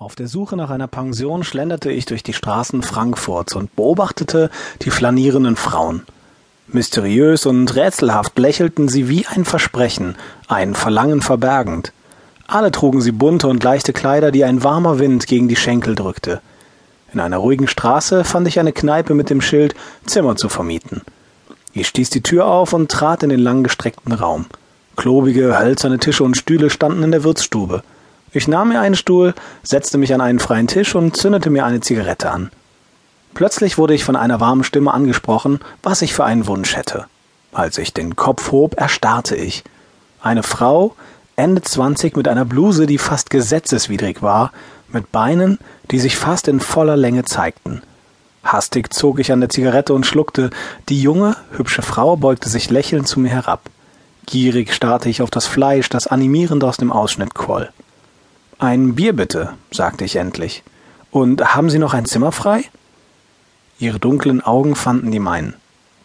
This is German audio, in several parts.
Auf der Suche nach einer Pension schlenderte ich durch die Straßen Frankfurts und beobachtete die flanierenden Frauen. Mysteriös und rätselhaft lächelten sie wie ein Versprechen, ein Verlangen verbergend. Alle trugen sie bunte und leichte Kleider, die ein warmer Wind gegen die Schenkel drückte. In einer ruhigen Straße fand ich eine Kneipe mit dem Schild Zimmer zu vermieten. Ich stieß die Tür auf und trat in den langgestreckten Raum. Klobige, hölzerne Tische und Stühle standen in der Wirtsstube. Ich nahm mir einen Stuhl, setzte mich an einen freien Tisch und zündete mir eine Zigarette an. Plötzlich wurde ich von einer warmen Stimme angesprochen, was ich für einen Wunsch hätte. Als ich den Kopf hob, erstarrte ich. Eine Frau, Ende zwanzig, mit einer Bluse, die fast gesetzeswidrig war, mit Beinen, die sich fast in voller Länge zeigten. Hastig zog ich an der Zigarette und schluckte. Die junge, hübsche Frau beugte sich lächelnd zu mir herab. Gierig starrte ich auf das Fleisch, das animierend aus dem Ausschnitt quoll. Ein Bier bitte, sagte ich endlich. Und haben Sie noch ein Zimmer frei? Ihre dunklen Augen fanden die meinen.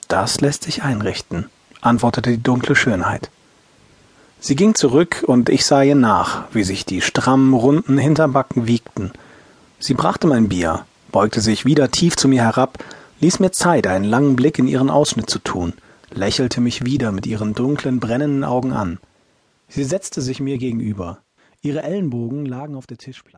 Das lässt sich einrichten, antwortete die dunkle Schönheit. Sie ging zurück und ich sah ihr nach, wie sich die strammen, runden Hinterbacken wiegten. Sie brachte mein Bier, beugte sich wieder tief zu mir herab, ließ mir Zeit, einen langen Blick in ihren Ausschnitt zu tun, lächelte mich wieder mit ihren dunklen, brennenden Augen an. Sie setzte sich mir gegenüber. Ihre Ellenbogen lagen auf der Tischplatte.